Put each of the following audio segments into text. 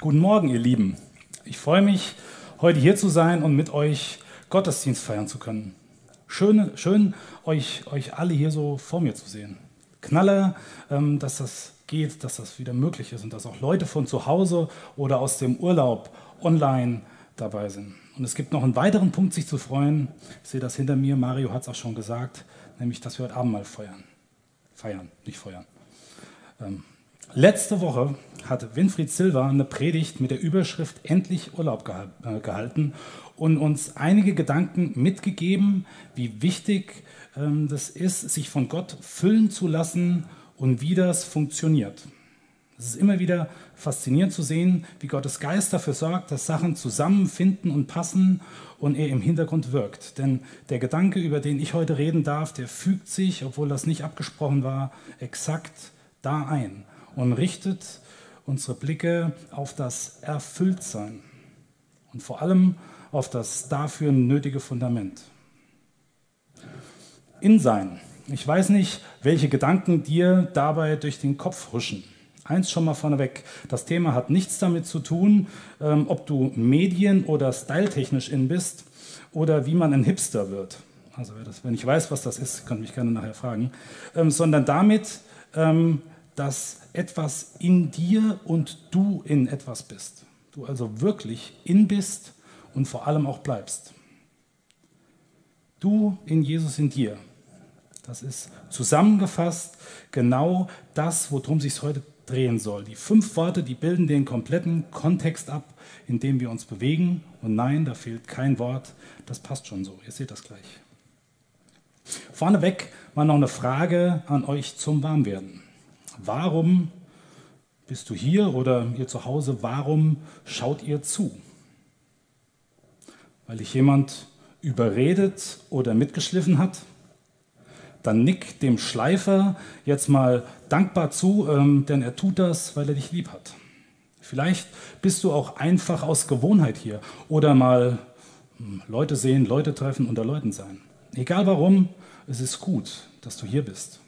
Guten Morgen, ihr Lieben. Ich freue mich, heute hier zu sein und mit euch Gottesdienst feiern zu können. Schön, schön euch, euch alle hier so vor mir zu sehen. Knalle, ähm, dass das geht, dass das wieder möglich ist und dass auch Leute von zu Hause oder aus dem Urlaub online dabei sind. Und es gibt noch einen weiteren Punkt, sich zu freuen. Ich sehe das hinter mir, Mario hat es auch schon gesagt, nämlich, dass wir heute Abend mal feiern. Feiern, nicht feuern. Ähm, Letzte Woche hat Winfried Silva eine Predigt mit der Überschrift Endlich Urlaub äh, gehalten und uns einige Gedanken mitgegeben, wie wichtig ähm, das ist, sich von Gott füllen zu lassen und wie das funktioniert. Es ist immer wieder faszinierend zu sehen, wie Gottes Geist dafür sorgt, dass Sachen zusammenfinden und passen und er im Hintergrund wirkt. Denn der Gedanke, über den ich heute reden darf, der fügt sich, obwohl das nicht abgesprochen war, exakt da ein und richtet unsere Blicke auf das Erfülltsein und vor allem auf das dafür nötige Fundament. In sein. Ich weiß nicht, welche Gedanken dir dabei durch den Kopf huschen. Eins schon mal vorneweg. Das Thema hat nichts damit zu tun, ähm, ob du medien- oder styletechnisch in bist oder wie man ein Hipster wird. Also wenn ich weiß, was das ist, könnt mich gerne nachher fragen. Ähm, sondern damit, ähm, dass etwas in dir und du in etwas bist. Du also wirklich in bist und vor allem auch bleibst. Du in Jesus in dir. Das ist zusammengefasst genau das, worum sich heute drehen soll. Die fünf Worte, die bilden den kompletten Kontext ab, in dem wir uns bewegen. Und nein, da fehlt kein Wort. Das passt schon so. Ihr seht das gleich. Vorneweg mal noch eine Frage an euch zum Warmwerden. Warum bist du hier oder ihr zu Hause? Warum schaut ihr zu? Weil dich jemand überredet oder mitgeschliffen hat? Dann nick dem Schleifer jetzt mal dankbar zu, ähm, denn er tut das, weil er dich lieb hat. Vielleicht bist du auch einfach aus Gewohnheit hier oder mal hm, Leute sehen, Leute treffen, unter Leuten sein. Egal warum, es ist gut, dass du hier bist.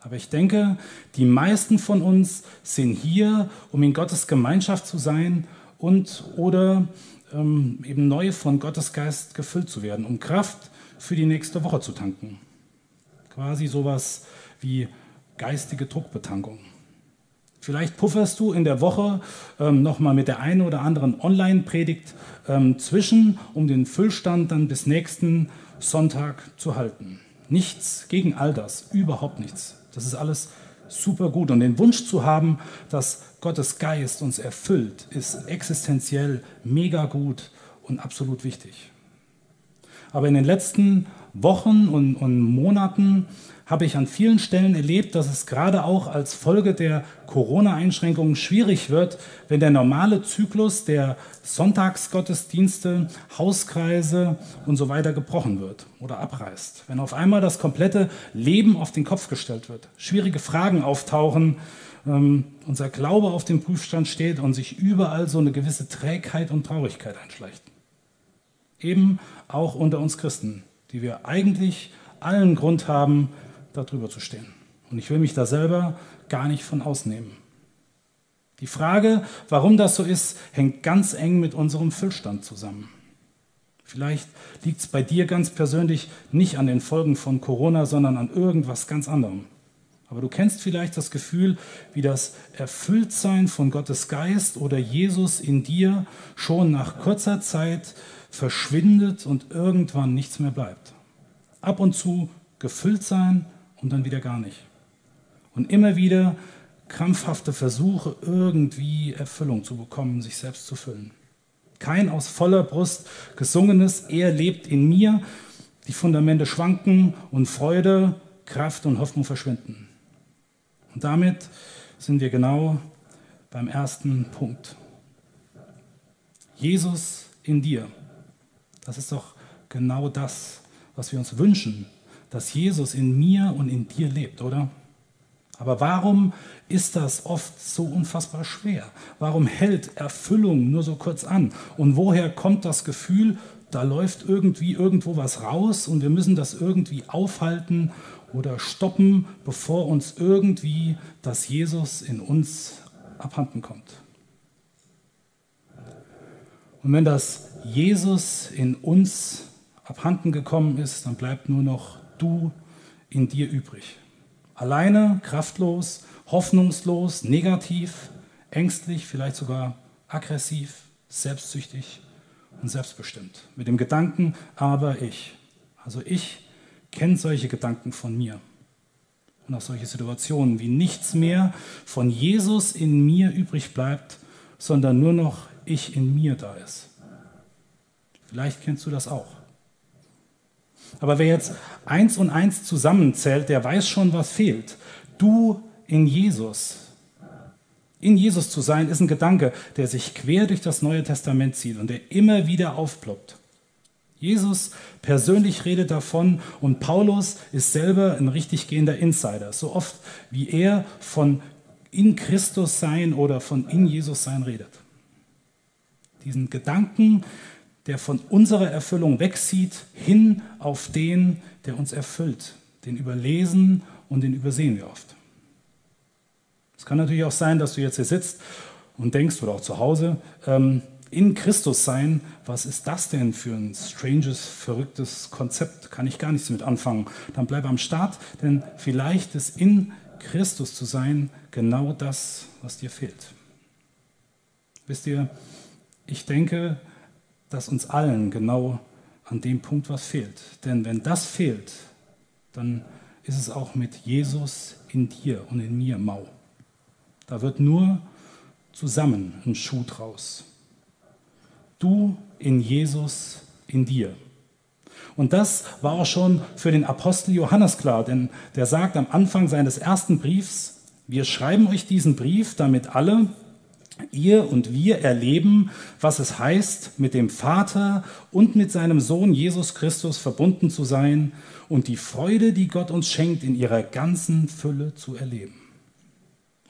Aber ich denke, die meisten von uns sind hier, um in Gottes Gemeinschaft zu sein und oder ähm, eben neu von Gottes Geist gefüllt zu werden, um Kraft für die nächste Woche zu tanken. Quasi sowas wie geistige Druckbetankung. Vielleicht pufferst du in der Woche ähm, nochmal mit der einen oder anderen Online-Predigt ähm, zwischen, um den Füllstand dann bis nächsten Sonntag zu halten. Nichts gegen all das, überhaupt nichts. Das ist alles super gut. Und den Wunsch zu haben, dass Gottes Geist uns erfüllt, ist existenziell mega gut und absolut wichtig. Aber in den letzten Wochen und, und Monaten habe ich an vielen Stellen erlebt, dass es gerade auch als Folge der Corona-Einschränkungen schwierig wird, wenn der normale Zyklus der Sonntagsgottesdienste, Hauskreise und so weiter gebrochen wird oder abreißt. Wenn auf einmal das komplette Leben auf den Kopf gestellt wird, schwierige Fragen auftauchen, ähm, unser Glaube auf dem Prüfstand steht und sich überall so eine gewisse Trägheit und Traurigkeit einschleicht. Eben auch unter uns Christen, die wir eigentlich allen Grund haben, darüber zu stehen. Und ich will mich da selber gar nicht von ausnehmen. Die Frage, warum das so ist, hängt ganz eng mit unserem Füllstand zusammen. Vielleicht liegt es bei dir ganz persönlich nicht an den Folgen von Corona, sondern an irgendwas ganz anderem. Aber du kennst vielleicht das Gefühl, wie das Erfülltsein von Gottes Geist oder Jesus in dir schon nach kurzer Zeit verschwindet und irgendwann nichts mehr bleibt. Ab und zu gefüllt sein und dann wieder gar nicht. Und immer wieder krampfhafte Versuche, irgendwie Erfüllung zu bekommen, sich selbst zu füllen. Kein aus voller Brust gesungenes, er lebt in mir, die Fundamente schwanken und Freude, Kraft und Hoffnung verschwinden. Und damit sind wir genau beim ersten Punkt. Jesus in dir. Das ist doch genau das, was wir uns wünschen dass Jesus in mir und in dir lebt, oder? Aber warum ist das oft so unfassbar schwer? Warum hält Erfüllung nur so kurz an? Und woher kommt das Gefühl, da läuft irgendwie irgendwo was raus und wir müssen das irgendwie aufhalten oder stoppen, bevor uns irgendwie das Jesus in uns abhanden kommt? Und wenn das Jesus in uns abhanden gekommen ist, dann bleibt nur noch du in dir übrig. Alleine, kraftlos, hoffnungslos, negativ, ängstlich, vielleicht sogar aggressiv, selbstsüchtig und selbstbestimmt. Mit dem Gedanken, aber ich. Also ich kenne solche Gedanken von mir. Und auch solche Situationen, wie nichts mehr von Jesus in mir übrig bleibt, sondern nur noch ich in mir da ist. Vielleicht kennst du das auch. Aber wer jetzt eins und eins zusammenzählt, der weiß schon, was fehlt. Du in Jesus. In Jesus zu sein, ist ein Gedanke, der sich quer durch das Neue Testament zieht und der immer wieder aufploppt. Jesus persönlich redet davon und Paulus ist selber ein richtig gehender Insider. So oft wie er von in Christus sein oder von in Jesus sein redet. Diesen Gedanken, der von unserer Erfüllung wegzieht, hin auf den, der uns erfüllt. Den überlesen und den übersehen wir oft. Es kann natürlich auch sein, dass du jetzt hier sitzt und denkst, oder auch zu Hause, ähm, in Christus sein, was ist das denn für ein stranges, verrücktes Konzept? Kann ich gar nichts mit anfangen. Dann bleib am Start, denn vielleicht ist in Christus zu sein genau das, was dir fehlt. Wisst ihr, ich denke, dass uns allen genau an dem Punkt was fehlt. Denn wenn das fehlt, dann ist es auch mit Jesus in dir und in mir mau. Da wird nur zusammen ein Schuh draus. Du in Jesus, in dir. Und das war auch schon für den Apostel Johannes klar, denn der sagt am Anfang seines ersten Briefs, wir schreiben euch diesen Brief, damit alle, ihr und wir erleben, was es heißt, mit dem Vater und mit seinem Sohn Jesus Christus verbunden zu sein und die Freude, die Gott uns schenkt, in ihrer ganzen Fülle zu erleben.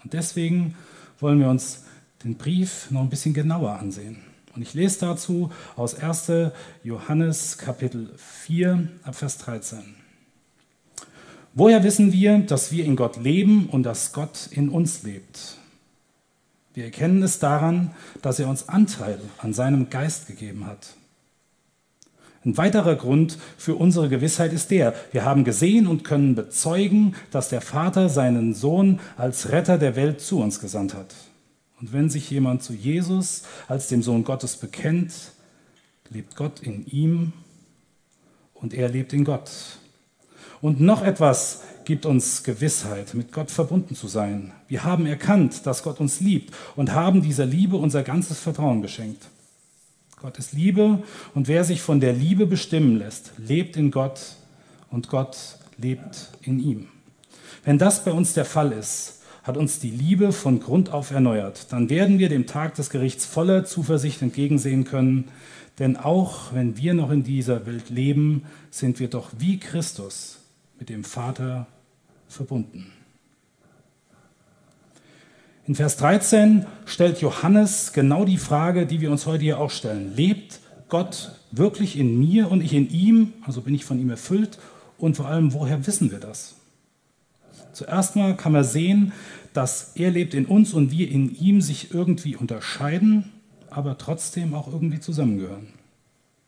Und deswegen wollen wir uns den Brief noch ein bisschen genauer ansehen. Und ich lese dazu aus 1. Johannes Kapitel 4 ab Vers 13. Woher wissen wir, dass wir in Gott leben und dass Gott in uns lebt? Wir erkennen es daran, dass er uns Anteil an seinem Geist gegeben hat. Ein weiterer Grund für unsere Gewissheit ist der, wir haben gesehen und können bezeugen, dass der Vater seinen Sohn als Retter der Welt zu uns gesandt hat. Und wenn sich jemand zu Jesus als dem Sohn Gottes bekennt, lebt Gott in ihm und er lebt in Gott. Und noch etwas gibt uns Gewissheit, mit Gott verbunden zu sein. Wir haben erkannt, dass Gott uns liebt und haben dieser Liebe unser ganzes Vertrauen geschenkt. Gott ist Liebe und wer sich von der Liebe bestimmen lässt, lebt in Gott und Gott lebt in ihm. Wenn das bei uns der Fall ist, hat uns die Liebe von Grund auf erneuert. Dann werden wir dem Tag des Gerichts voller Zuversicht entgegensehen können, denn auch wenn wir noch in dieser Welt leben, sind wir doch wie Christus mit dem Vater verbunden. In Vers 13 stellt Johannes genau die Frage, die wir uns heute hier auch stellen. Lebt Gott wirklich in mir und ich in ihm? Also bin ich von ihm erfüllt? Und vor allem, woher wissen wir das? Zuerst mal kann man sehen, dass er lebt in uns und wir in ihm sich irgendwie unterscheiden, aber trotzdem auch irgendwie zusammengehören.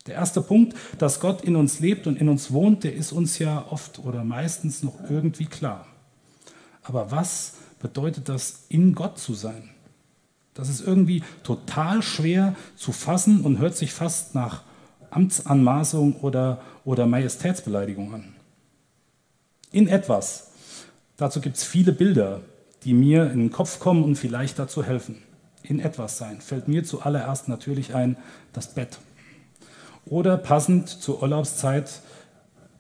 Der erste Punkt, dass Gott in uns lebt und in uns wohnt, der ist uns ja oft oder meistens noch irgendwie klar. Aber was bedeutet das, in Gott zu sein? Das ist irgendwie total schwer zu fassen und hört sich fast nach Amtsanmaßung oder, oder Majestätsbeleidigung an. In etwas. Dazu gibt es viele Bilder, die mir in den Kopf kommen und vielleicht dazu helfen. In etwas sein fällt mir zuallererst natürlich ein das Bett oder passend zur Urlaubszeit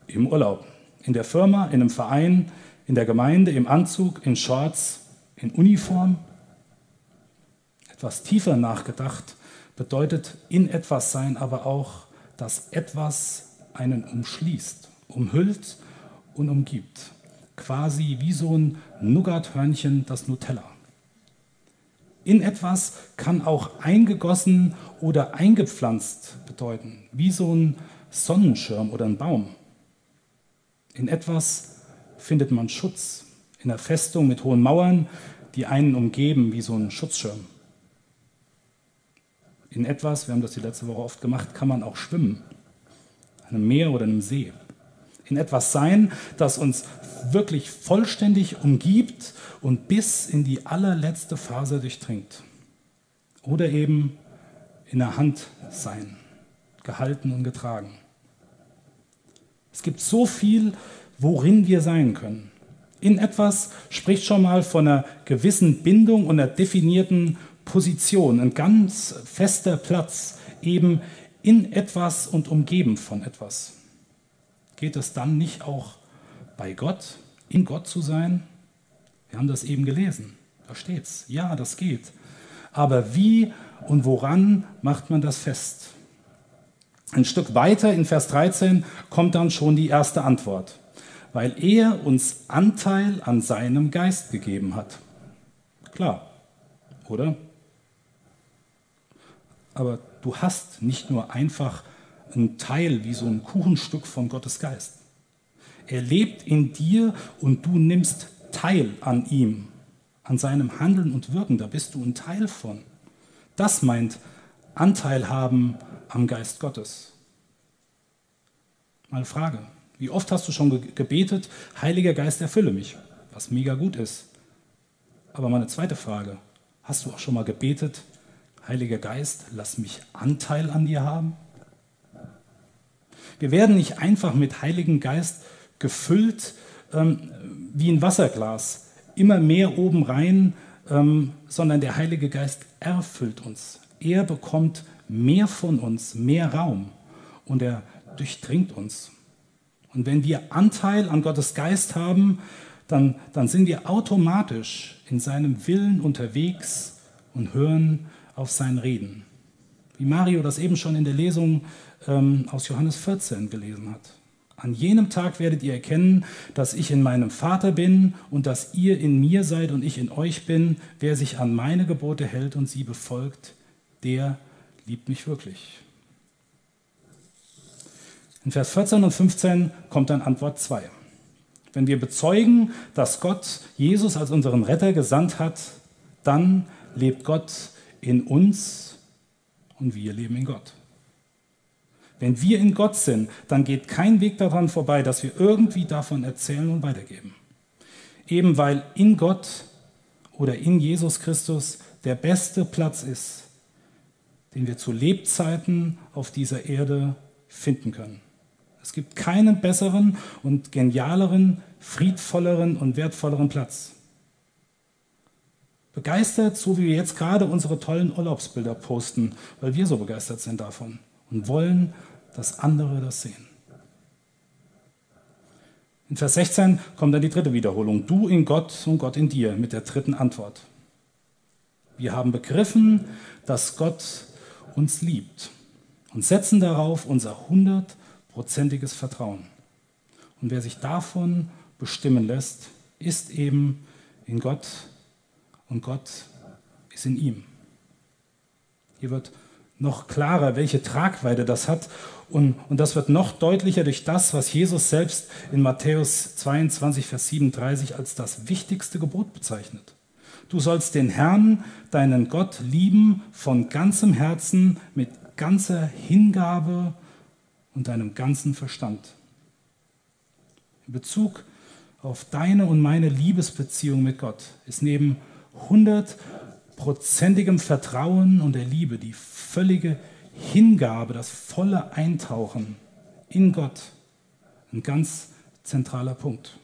im Urlaub. In der Firma, in einem Verein, in der Gemeinde, im Anzug, in Shorts, in Uniform. Etwas tiefer nachgedacht bedeutet in etwas sein, aber auch, dass etwas einen umschließt, umhüllt und umgibt. Quasi wie so ein Nougathörnchen das Nutella. In etwas kann auch eingegossen oder eingepflanzt bedeuten, wie so ein Sonnenschirm oder ein Baum. In etwas findet man Schutz, in einer Festung mit hohen Mauern, die einen umgeben wie so ein Schutzschirm. In etwas, wir haben das die letzte Woche oft gemacht, kann man auch schwimmen. In einem Meer oder einem See. In etwas sein, das uns wirklich vollständig umgibt und bis in die allerletzte Phase durchdringt. Oder eben in der Hand sein, gehalten und getragen. Es gibt so viel, worin wir sein können. In etwas spricht schon mal von einer gewissen Bindung und einer definierten Position, ein ganz fester Platz, eben in etwas und umgeben von etwas. Geht es dann nicht auch bei Gott, in Gott zu sein? Wir haben das eben gelesen. Da steht's. Ja, das geht. Aber wie und woran macht man das fest? Ein Stück weiter in Vers 13 kommt dann schon die erste Antwort, weil er uns Anteil an seinem Geist gegeben hat. Klar, oder? Aber du hast nicht nur einfach ein Teil wie so ein Kuchenstück von Gottes Geist. Er lebt in dir und du nimmst teil an ihm, an seinem Handeln und Wirken. Da bist du ein Teil von. Das meint Anteil haben am Geist Gottes. Mal Frage. Wie oft hast du schon gebetet, Heiliger Geist, erfülle mich? Was mega gut ist. Aber meine zweite Frage. Hast du auch schon mal gebetet, Heiliger Geist, lass mich Anteil an dir haben? Wir werden nicht einfach mit Heiligen Geist gefüllt ähm, wie ein Wasserglas, immer mehr oben rein, ähm, sondern der Heilige Geist erfüllt uns. Er bekommt mehr von uns, mehr Raum und er durchdringt uns. Und wenn wir Anteil an Gottes Geist haben, dann, dann sind wir automatisch in seinem Willen unterwegs und hören auf sein Reden. Wie Mario das eben schon in der Lesung ähm, aus Johannes 14 gelesen hat. An jenem Tag werdet ihr erkennen, dass ich in meinem Vater bin und dass ihr in mir seid und ich in euch bin. Wer sich an meine Gebote hält und sie befolgt, der liebt mich wirklich. In Vers 14 und 15 kommt dann Antwort 2. Wenn wir bezeugen, dass Gott Jesus als unseren Retter gesandt hat, dann lebt Gott in uns und wir leben in Gott. Wenn wir in Gott sind, dann geht kein Weg daran vorbei, dass wir irgendwie davon erzählen und weitergeben. Eben weil in Gott oder in Jesus Christus der beste Platz ist, den wir zu Lebzeiten auf dieser Erde finden können. Es gibt keinen besseren und genialeren, friedvolleren und wertvolleren Platz. Begeistert, so wie wir jetzt gerade unsere tollen Urlaubsbilder posten, weil wir so begeistert sind davon und wollen, dass andere das sehen. In Vers 16 kommt dann die dritte Wiederholung. Du in Gott und Gott in dir mit der dritten Antwort. Wir haben begriffen, dass Gott uns liebt und setzen darauf unser hundertprozentiges Vertrauen. Und wer sich davon bestimmen lässt, ist eben in Gott und Gott ist in ihm. Hier wird noch klarer, welche Tragweite das hat. Und, und das wird noch deutlicher durch das, was Jesus selbst in Matthäus 22, Vers 37 als das wichtigste Gebot bezeichnet. Du sollst den Herrn, deinen Gott, lieben von ganzem Herzen, mit ganzer Hingabe und deinem ganzen Verstand. In Bezug auf deine und meine Liebesbeziehung mit Gott ist neben 100 prozentigem Vertrauen und der Liebe, die völlige Hingabe, das volle Eintauchen in Gott ein ganz zentraler Punkt.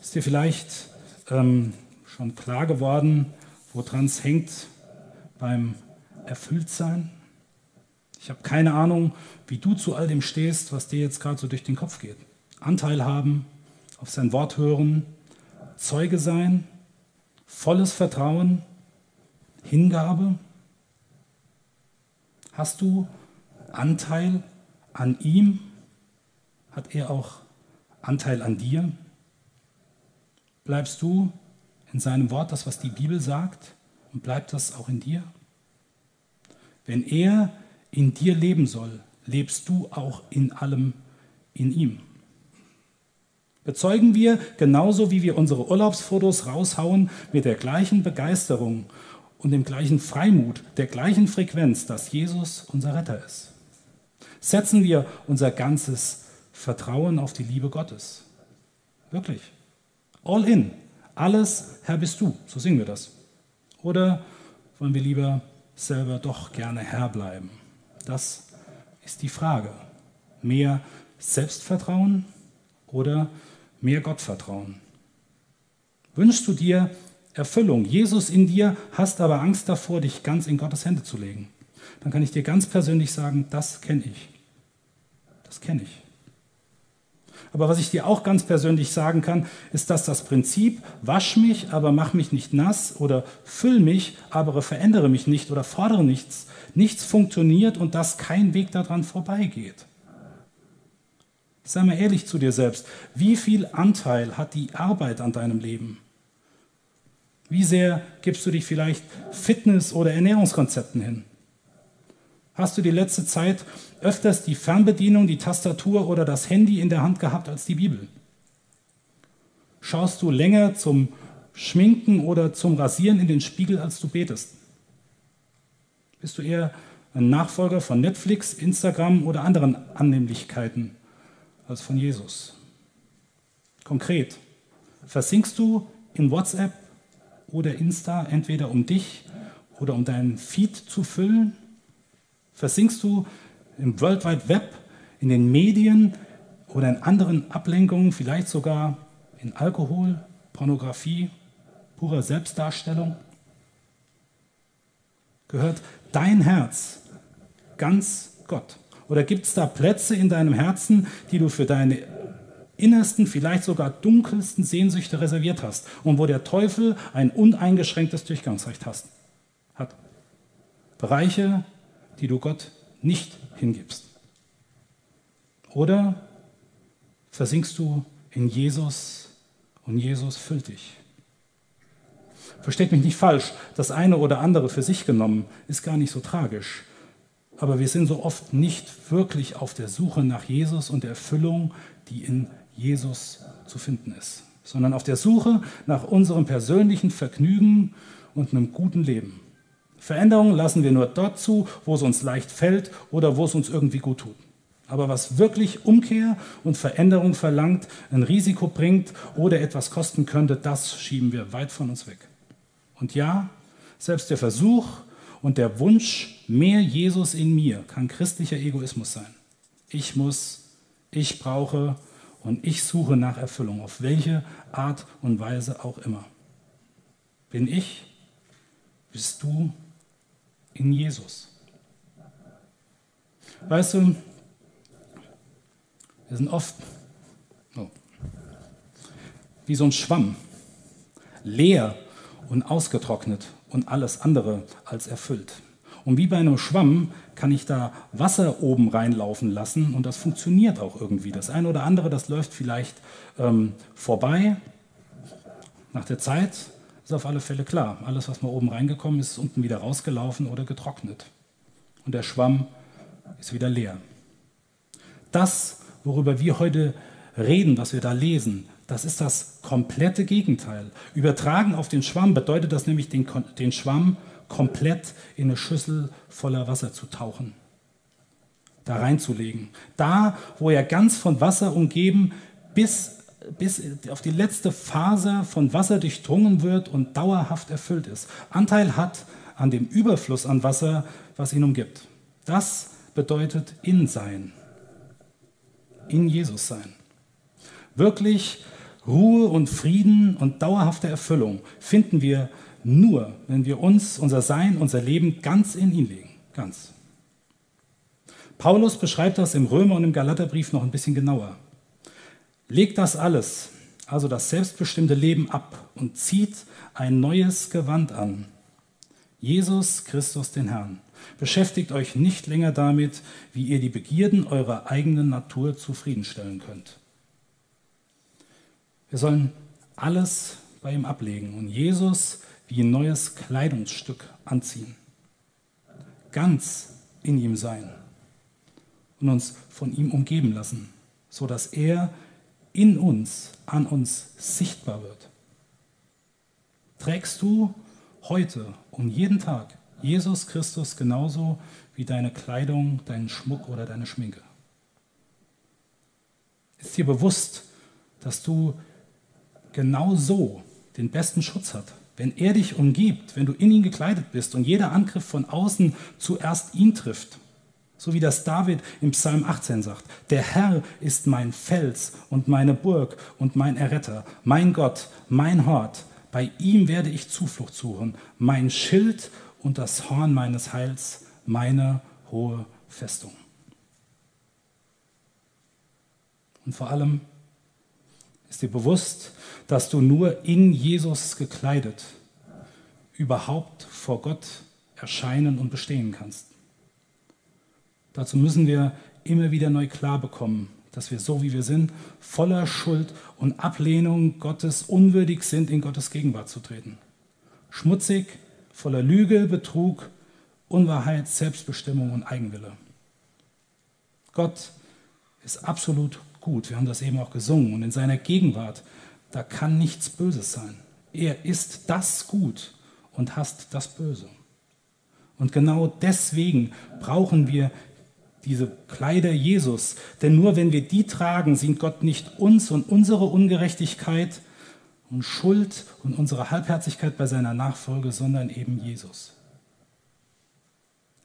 Ist dir vielleicht ähm, schon klar geworden, woran es hängt beim Erfülltsein? Ich habe keine Ahnung, wie du zu all dem stehst, was dir jetzt gerade so durch den Kopf geht. Anteil haben, auf sein Wort hören, Zeuge sein, volles Vertrauen, Hingabe? Hast du Anteil an ihm? Hat er auch Anteil an dir? Bleibst du in seinem Wort das, was die Bibel sagt? Und bleibt das auch in dir? Wenn er in dir leben soll, lebst du auch in allem in ihm. Bezeugen wir, genauso wie wir unsere Urlaubsfotos raushauen, mit der gleichen Begeisterung und dem gleichen Freimut, der gleichen Frequenz, dass Jesus unser Retter ist? Setzen wir unser ganzes Vertrauen auf die Liebe Gottes? Wirklich. All in. Alles, Herr, bist du. So singen wir das. Oder wollen wir lieber selber doch gerne Herr bleiben? Das ist die Frage. Mehr Selbstvertrauen oder mehr Gottvertrauen? Wünschst du dir Erfüllung, Jesus in dir, hast aber Angst davor, dich ganz in Gottes Hände zu legen? Dann kann ich dir ganz persönlich sagen, das kenne ich. Das kenne ich. Aber was ich dir auch ganz persönlich sagen kann, ist, dass das Prinzip, wasch mich, aber mach mich nicht nass oder füll mich, aber verändere mich nicht oder fordere nichts, nichts funktioniert und dass kein Weg daran vorbeigeht. Sei mal ehrlich zu dir selbst. Wie viel Anteil hat die Arbeit an deinem Leben? Wie sehr gibst du dich vielleicht Fitness- oder Ernährungskonzepten hin? Hast du die letzte Zeit öfters die Fernbedienung, die Tastatur oder das Handy in der Hand gehabt als die Bibel? Schaust du länger zum Schminken oder zum Rasieren in den Spiegel, als du betest? Bist du eher ein Nachfolger von Netflix, Instagram oder anderen Annehmlichkeiten als von Jesus? Konkret, versinkst du in WhatsApp oder Insta entweder um dich oder um deinen Feed zu füllen Versinkst du im World Wide Web, in den Medien oder in anderen Ablenkungen, vielleicht sogar in Alkohol, Pornografie, purer Selbstdarstellung? Gehört dein Herz ganz Gott? Oder gibt es da Plätze in deinem Herzen, die du für deine innersten, vielleicht sogar dunkelsten Sehnsüchte reserviert hast und wo der Teufel ein uneingeschränktes Durchgangsrecht hast, hat? Bereiche, die du Gott nicht hingibst? Oder versinkst du in Jesus und Jesus füllt dich? Versteht mich nicht falsch, das eine oder andere für sich genommen ist gar nicht so tragisch. Aber wir sind so oft nicht wirklich auf der Suche nach Jesus und der Erfüllung, die in Jesus zu finden ist, sondern auf der Suche nach unserem persönlichen Vergnügen und einem guten Leben. Veränderungen lassen wir nur dort zu, wo es uns leicht fällt oder wo es uns irgendwie gut tut. Aber was wirklich Umkehr und Veränderung verlangt, ein Risiko bringt oder etwas kosten könnte, das schieben wir weit von uns weg. Und ja, selbst der Versuch und der Wunsch, mehr Jesus in mir, kann christlicher Egoismus sein. Ich muss, ich brauche und ich suche nach Erfüllung, auf welche Art und Weise auch immer. Bin ich, bist du in Jesus. Weißt du, wir sind oft oh, wie so ein Schwamm, leer und ausgetrocknet und alles andere als erfüllt. Und wie bei einem Schwamm kann ich da Wasser oben reinlaufen lassen und das funktioniert auch irgendwie. Das eine oder andere, das läuft vielleicht ähm, vorbei nach der Zeit, ist auf alle Fälle klar. Alles, was mal oben reingekommen ist, ist unten wieder rausgelaufen oder getrocknet. Und der Schwamm ist wieder leer. Das, worüber wir heute reden, was wir da lesen, das ist das komplette Gegenteil. Übertragen auf den Schwamm bedeutet das nämlich, den, den Schwamm komplett in eine Schüssel voller Wasser zu tauchen, da reinzulegen. Da, wo er ganz von Wasser umgeben bis bis auf die letzte Faser von Wasser durchdrungen wird und dauerhaft erfüllt ist. Anteil hat an dem Überfluss an Wasser, was ihn umgibt. Das bedeutet in sein, in Jesus sein. Wirklich Ruhe und Frieden und dauerhafte Erfüllung finden wir nur, wenn wir uns, unser Sein, unser Leben ganz in ihn legen. Ganz. Paulus beschreibt das im Römer und im Galaterbrief noch ein bisschen genauer. Legt das alles, also das selbstbestimmte Leben ab und zieht ein neues Gewand an. Jesus Christus den Herrn. Beschäftigt euch nicht länger damit, wie ihr die Begierden eurer eigenen Natur zufriedenstellen könnt. Wir sollen alles bei ihm ablegen und Jesus wie ein neues Kleidungsstück anziehen. Ganz in ihm sein und uns von ihm umgeben lassen, sodass er in uns, an uns sichtbar wird. Trägst du heute, um jeden Tag, Jesus Christus genauso wie deine Kleidung, deinen Schmuck oder deine Schminke. Ist dir bewusst, dass du genau so den besten Schutz hast? Wenn er dich umgibt, wenn du in ihn gekleidet bist und jeder Angriff von außen zuerst ihn trifft, so wie das David im Psalm 18 sagt, der Herr ist mein Fels und meine Burg und mein Erretter, mein Gott, mein Hort, bei ihm werde ich Zuflucht suchen, mein Schild und das Horn meines Heils, meine hohe Festung. Und vor allem ist dir bewusst, dass du nur in Jesus gekleidet überhaupt vor Gott erscheinen und bestehen kannst. Dazu müssen wir immer wieder neu klar bekommen, dass wir so wie wir sind, voller Schuld und Ablehnung Gottes unwürdig sind, in Gottes Gegenwart zu treten. Schmutzig, voller Lüge, Betrug, Unwahrheit, Selbstbestimmung und Eigenwille. Gott ist absolut gut. Wir haben das eben auch gesungen. Und in seiner Gegenwart, da kann nichts Böses sein. Er ist das Gut und hasst das Böse. Und genau deswegen brauchen wir diese Kleider Jesus. Denn nur wenn wir die tragen, sieht Gott nicht uns und unsere Ungerechtigkeit und Schuld und unsere Halbherzigkeit bei seiner Nachfolge, sondern eben Jesus.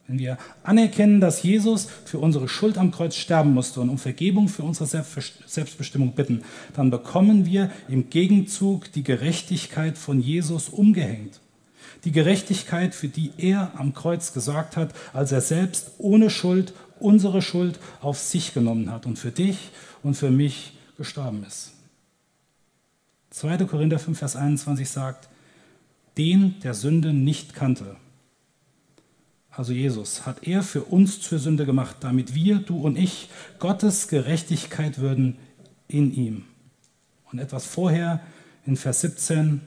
Wenn wir anerkennen, dass Jesus für unsere Schuld am Kreuz sterben musste und um Vergebung für unsere Selbstbestimmung bitten, dann bekommen wir im Gegenzug die Gerechtigkeit von Jesus umgehängt. Die Gerechtigkeit, für die er am Kreuz gesorgt hat, als er selbst ohne Schuld unsere Schuld auf sich genommen hat und für dich und für mich gestorben ist. 2. Korinther 5, Vers 21 sagt, den der Sünde nicht kannte also Jesus, hat er für uns zur Sünde gemacht, damit wir, du und ich, Gottes Gerechtigkeit würden in ihm. Und etwas vorher in Vers 17,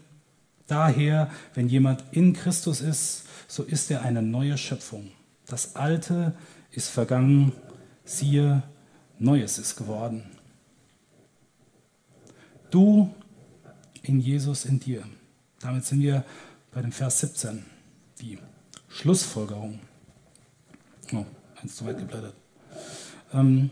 daher, wenn jemand in Christus ist, so ist er eine neue Schöpfung. Das Alte ist vergangen, siehe, Neues ist geworden. Du in Jesus in dir. Damit sind wir bei dem Vers 17. Die Schlussfolgerung. Oh, eins zu weit geblättert. Ähm,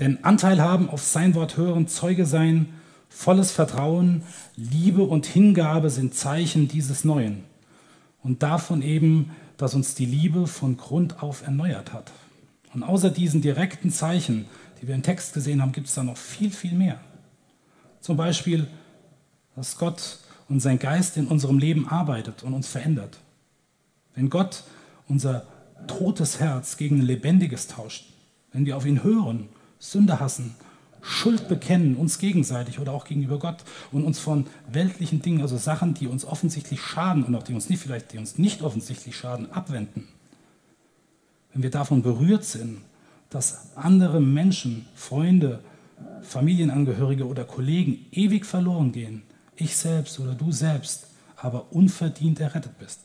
denn Anteil haben, auf sein Wort hören, Zeuge sein, volles Vertrauen, Liebe und Hingabe sind Zeichen dieses Neuen. Und davon eben, dass uns die Liebe von Grund auf erneuert hat. Und außer diesen direkten Zeichen, die wir im Text gesehen haben, gibt es da noch viel, viel mehr. Zum Beispiel, dass Gott und sein Geist in unserem Leben arbeitet und uns verändert. Wenn Gott unser totes Herz gegen ein lebendiges tauscht, wenn wir auf ihn hören, Sünde hassen, Schuld bekennen, uns gegenseitig oder auch gegenüber Gott und uns von weltlichen Dingen, also Sachen, die uns offensichtlich schaden und auch die uns nicht vielleicht, die uns nicht offensichtlich schaden, abwenden. Wenn wir davon berührt sind, dass andere Menschen, Freunde, Familienangehörige oder Kollegen ewig verloren gehen, ich selbst oder du selbst, aber unverdient errettet bist.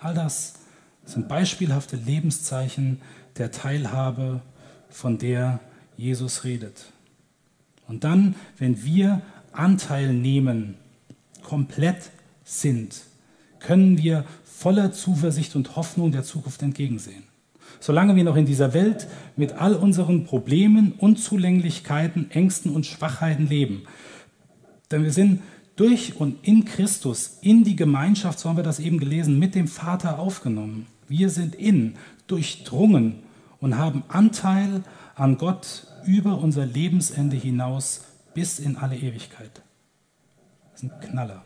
All das sind beispielhafte Lebenszeichen der Teilhabe, von der Jesus redet. Und dann, wenn wir Anteil nehmen, komplett sind, können wir voller Zuversicht und Hoffnung der Zukunft entgegensehen. Solange wir noch in dieser Welt mit all unseren Problemen, Unzulänglichkeiten, Ängsten und Schwachheiten leben. Denn wir sind durch und in Christus in die Gemeinschaft, so haben wir das eben gelesen, mit dem Vater aufgenommen. Wir sind in, durchdrungen und haben Anteil an Gott über unser Lebensende hinaus bis in alle Ewigkeit. Das ist ein Knaller.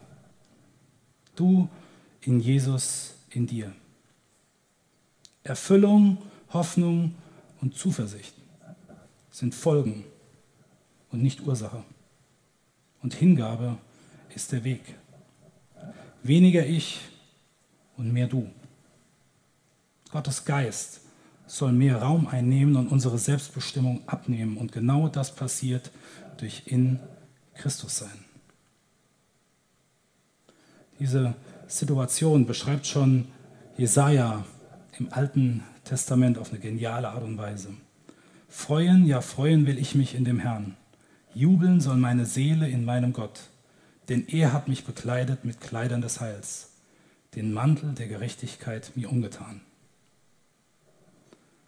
Du in Jesus, in dir. Erfüllung, Hoffnung und Zuversicht sind Folgen und nicht Ursache. Und Hingabe ist der Weg. Weniger ich und mehr du. Gottes Geist soll mehr Raum einnehmen und unsere Selbstbestimmung abnehmen. Und genau das passiert durch in Christus sein. Diese Situation beschreibt schon Jesaja im Alten Testament auf eine geniale Art und Weise. Freuen, ja, freuen will ich mich in dem Herrn. Jubeln soll meine Seele in meinem Gott denn er hat mich bekleidet mit Kleidern des Heils. den Mantel der Gerechtigkeit mir umgetan.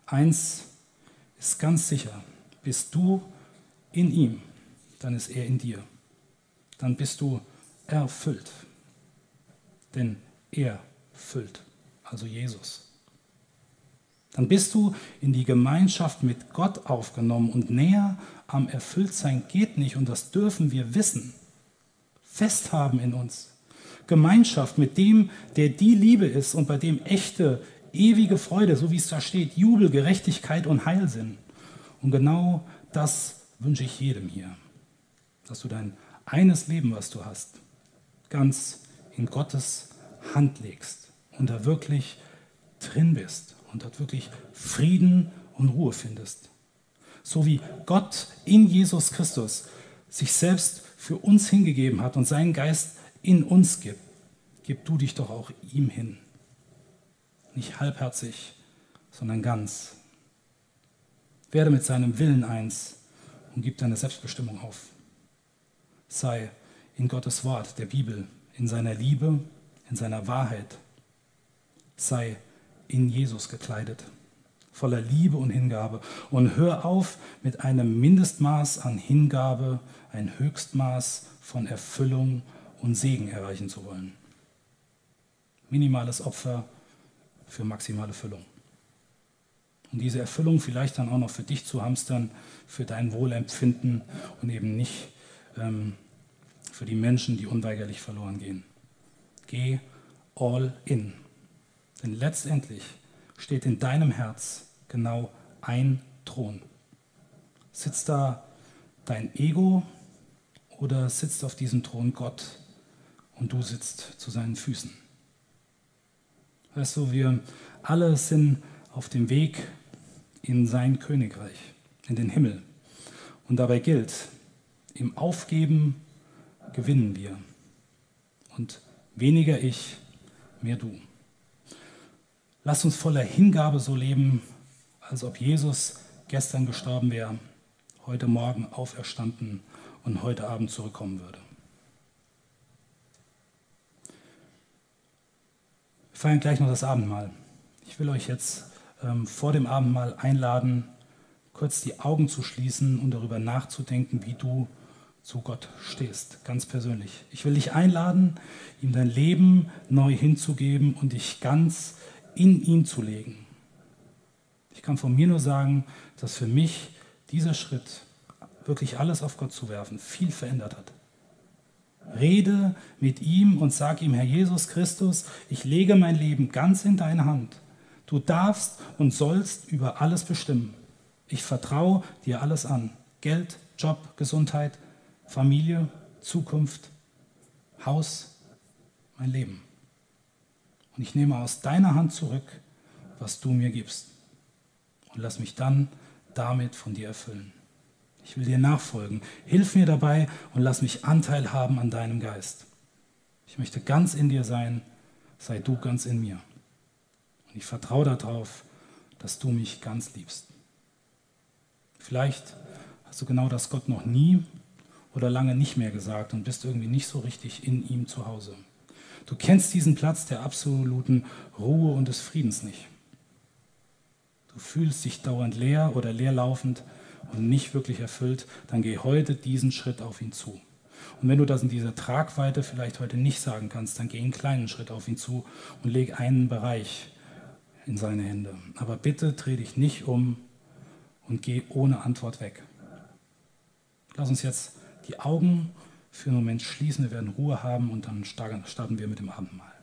Eins ist ganz sicher, bist du in ihm, dann ist er in dir. Dann bist du erfüllt. Denn er füllt, also Jesus. Dann bist du in die Gemeinschaft mit Gott aufgenommen und näher am Erfülltsein geht nicht und das dürfen wir wissen, festhaben in uns. Gemeinschaft mit dem, der die Liebe ist und bei dem echte, ewige Freude, so wie es da steht, Jubel, Gerechtigkeit und Heil sind. Und genau das wünsche ich jedem hier, dass du dein eines Leben, was du hast, ganz in Gottes Hand legst und da wirklich drin bist und dort wirklich Frieden und Ruhe findest. So wie Gott in Jesus Christus sich selbst für uns hingegeben hat und seinen Geist in uns gibt, gib du dich doch auch ihm hin. Nicht halbherzig, sondern ganz. Werde mit seinem Willen eins und gib deine Selbstbestimmung auf. Sei in Gottes Wort, der Bibel, in seiner Liebe, in seiner Wahrheit. Sei in Jesus gekleidet, voller Liebe und Hingabe. Und hör auf, mit einem Mindestmaß an Hingabe ein Höchstmaß von Erfüllung und Segen erreichen zu wollen. Minimales Opfer für maximale Füllung. Und diese Erfüllung vielleicht dann auch noch für dich zu hamstern, für dein Wohlempfinden und eben nicht ähm, für die Menschen, die unweigerlich verloren gehen. Geh all in. Denn letztendlich steht in deinem Herz genau ein Thron. Sitzt da dein Ego oder sitzt auf diesem Thron Gott und du sitzt zu seinen Füßen? Weißt du, wir alle sind auf dem Weg in sein Königreich, in den Himmel. Und dabei gilt, im Aufgeben gewinnen wir. Und weniger ich, mehr du. Lass uns voller Hingabe so leben, als ob Jesus gestern gestorben wäre, heute Morgen auferstanden und heute Abend zurückkommen würde. Wir feiern gleich noch das Abendmahl. Ich will euch jetzt ähm, vor dem Abendmahl einladen, kurz die Augen zu schließen und darüber nachzudenken, wie du zu Gott stehst, ganz persönlich. Ich will dich einladen, ihm dein Leben neu hinzugeben und dich ganz in ihn zu legen. Ich kann von mir nur sagen, dass für mich dieser Schritt, wirklich alles auf Gott zu werfen, viel verändert hat. Rede mit ihm und sag ihm, Herr Jesus Christus, ich lege mein Leben ganz in deine Hand. Du darfst und sollst über alles bestimmen. Ich vertraue dir alles an. Geld, Job, Gesundheit, Familie, Zukunft, Haus, mein Leben. Und ich nehme aus deiner Hand zurück, was du mir gibst. Und lass mich dann damit von dir erfüllen. Ich will dir nachfolgen. Hilf mir dabei und lass mich Anteil haben an deinem Geist. Ich möchte ganz in dir sein, sei du ganz in mir. Und ich vertraue darauf, dass du mich ganz liebst. Vielleicht hast du genau das Gott noch nie oder lange nicht mehr gesagt und bist irgendwie nicht so richtig in ihm zu Hause. Du kennst diesen Platz der absoluten Ruhe und des Friedens nicht. Du fühlst dich dauernd leer oder leerlaufend und nicht wirklich erfüllt, dann geh heute diesen Schritt auf ihn zu. Und wenn du das in dieser Tragweite vielleicht heute nicht sagen kannst, dann geh einen kleinen Schritt auf ihn zu und leg einen Bereich in seine Hände. Aber bitte dreh dich nicht um und geh ohne Antwort weg. Lass uns jetzt die Augen für einen Moment schließen, wir werden Ruhe haben und dann starten wir mit dem Abendmahl.